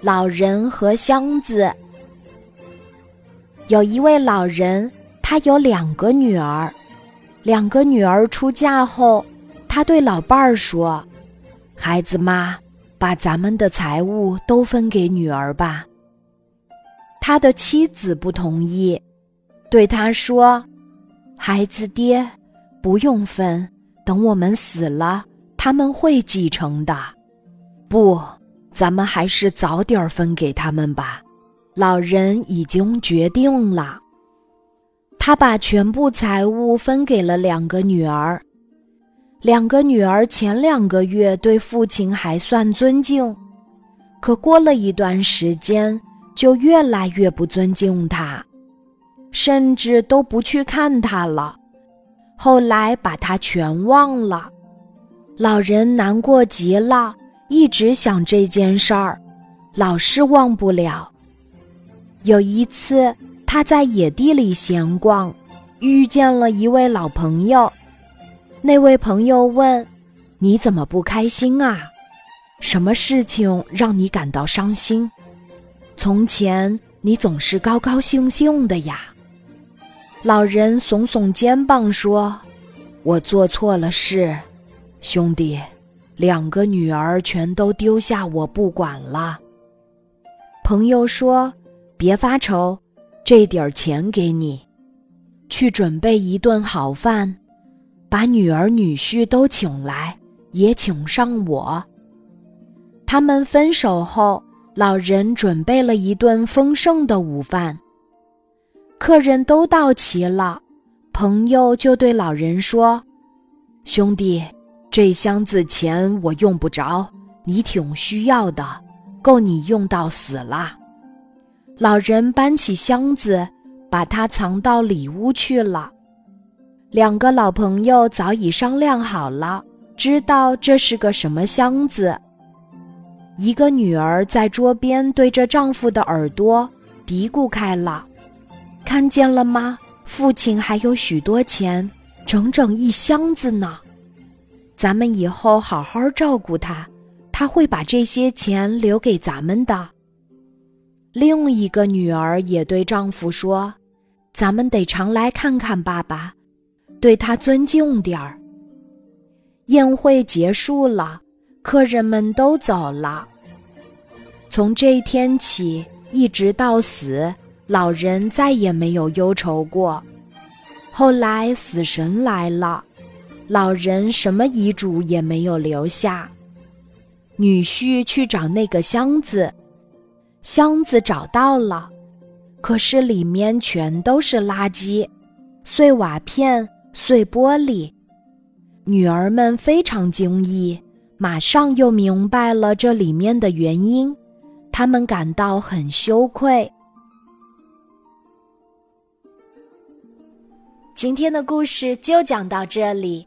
老人和箱子。有一位老人，他有两个女儿，两个女儿出嫁后，他对老伴儿说：“孩子妈，把咱们的财物都分给女儿吧。”他的妻子不同意，对他说：“孩子爹，不用分，等我们死了，他们会继承的。不，咱们还是早点分给他们吧。”老人已经决定了，他把全部财物分给了两个女儿。两个女儿前两个月对父亲还算尊敬，可过了一段时间。就越来越不尊敬他，甚至都不去看他了。后来把他全忘了。老人难过极了，一直想这件事儿，老是忘不了。有一次，他在野地里闲逛，遇见了一位老朋友。那位朋友问：“你怎么不开心啊？什么事情让你感到伤心？”从前你总是高高兴兴的呀。老人耸耸肩膀说：“我做错了事，兄弟，两个女儿全都丢下我不管了。”朋友说：“别发愁，这点儿钱给你，去准备一顿好饭，把女儿女婿都请来，也请上我。”他们分手后。老人准备了一顿丰盛的午饭，客人都到齐了，朋友就对老人说：“兄弟，这箱子钱我用不着，你挺需要的，够你用到死了。”老人搬起箱子，把它藏到里屋去了。两个老朋友早已商量好了，知道这是个什么箱子。一个女儿在桌边对着丈夫的耳朵嘀咕开了：“看见了吗？父亲还有许多钱，整整一箱子呢。咱们以后好好照顾他，他会把这些钱留给咱们的。”另一个女儿也对丈夫说：“咱们得常来看看爸爸，对他尊敬点儿。”宴会结束了。客人们都走了。从这一天起，一直到死，老人再也没有忧愁过。后来死神来了，老人什么遗嘱也没有留下。女婿去找那个箱子，箱子找到了，可是里面全都是垃圾，碎瓦片、碎玻璃。女儿们非常惊异。马上又明白了这里面的原因，他们感到很羞愧。今天的故事就讲到这里，